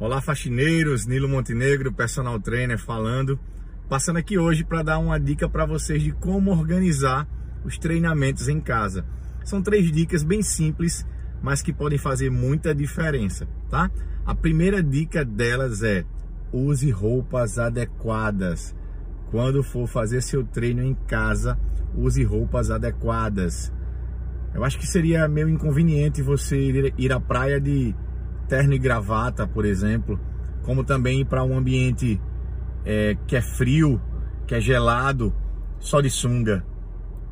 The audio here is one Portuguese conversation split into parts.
Olá faxineiros, Nilo Montenegro, personal trainer falando, passando aqui hoje para dar uma dica para vocês de como organizar os treinamentos em casa. São três dicas bem simples, mas que podem fazer muita diferença, tá? A primeira dica delas é use roupas adequadas. Quando for fazer seu treino em casa, use roupas adequadas. Eu acho que seria meio inconveniente você ir à praia de terno e gravata, por exemplo, como também para um ambiente é, que é frio, que é gelado, só de sunga.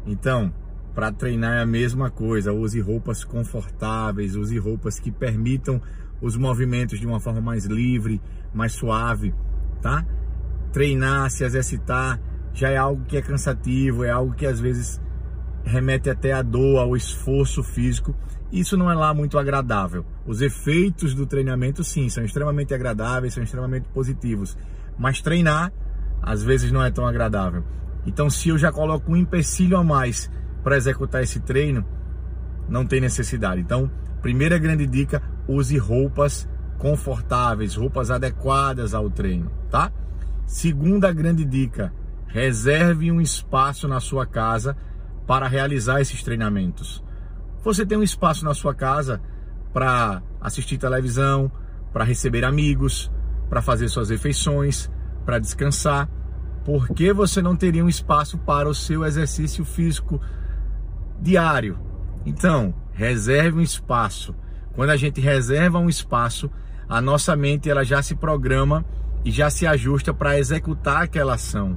Então, para treinar é a mesma coisa, use roupas confortáveis, use roupas que permitam os movimentos de uma forma mais livre, mais suave, tá? Treinar, se exercitar já é algo que é cansativo, é algo que às vezes remete até a dor, ao esforço físico. Isso não é lá muito agradável. Os efeitos do treinamento, sim, são extremamente agradáveis, são extremamente positivos. Mas treinar, às vezes, não é tão agradável. Então, se eu já coloco um empecilho a mais para executar esse treino, não tem necessidade. Então, primeira grande dica: use roupas confortáveis, roupas adequadas ao treino, tá? Segunda grande dica: reserve um espaço na sua casa para realizar esses treinamentos. Você tem um espaço na sua casa para assistir televisão, para receber amigos, para fazer suas refeições, para descansar. Por que você não teria um espaço para o seu exercício físico diário? Então, reserve um espaço. Quando a gente reserva um espaço, a nossa mente ela já se programa e já se ajusta para executar aquela ação.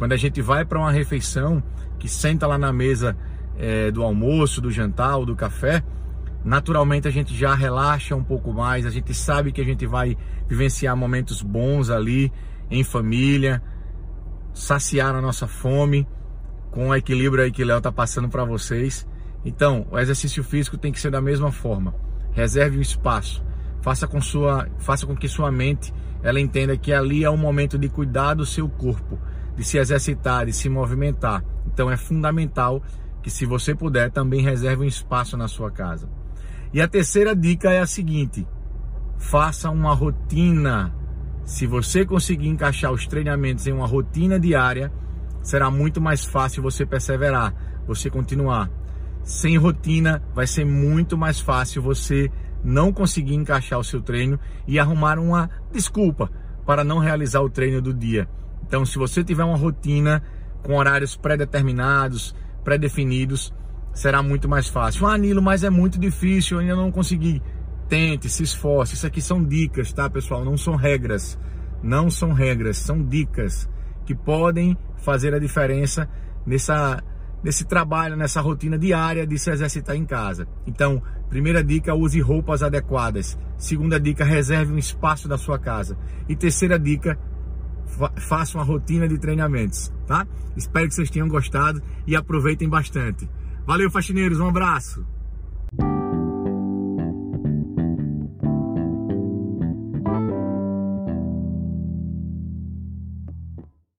Quando a gente vai para uma refeição, que senta lá na mesa é, do almoço, do jantar ou do café, naturalmente a gente já relaxa um pouco mais, a gente sabe que a gente vai vivenciar momentos bons ali em família, saciar a nossa fome com o equilíbrio aí que Léo tá passando para vocês. Então, o exercício físico tem que ser da mesma forma. Reserve um espaço. Faça com sua, faça com que sua mente ela entenda que ali é um momento de cuidar do seu corpo de se exercitar, de se movimentar. Então é fundamental que se você puder também reserve um espaço na sua casa. E a terceira dica é a seguinte: faça uma rotina. Se você conseguir encaixar os treinamentos em uma rotina diária, será muito mais fácil você perseverar, você continuar. Sem rotina, vai ser muito mais fácil você não conseguir encaixar o seu treino e arrumar uma desculpa para não realizar o treino do dia. Então, se você tiver uma rotina com horários pré-determinados, pré-definidos, será muito mais fácil. Ah, Nilo, mas é muito difícil, eu ainda não consegui. Tente, se esforce. Isso aqui são dicas, tá, pessoal? Não são regras. Não são regras, são dicas que podem fazer a diferença nessa, nesse trabalho, nessa rotina diária de se exercitar em casa. Então, primeira dica, use roupas adequadas. Segunda dica, reserve um espaço da sua casa. E terceira dica, faça uma rotina de treinamentos, tá? Espero que vocês tenham gostado e aproveitem bastante. Valeu, faxineiros, um abraço!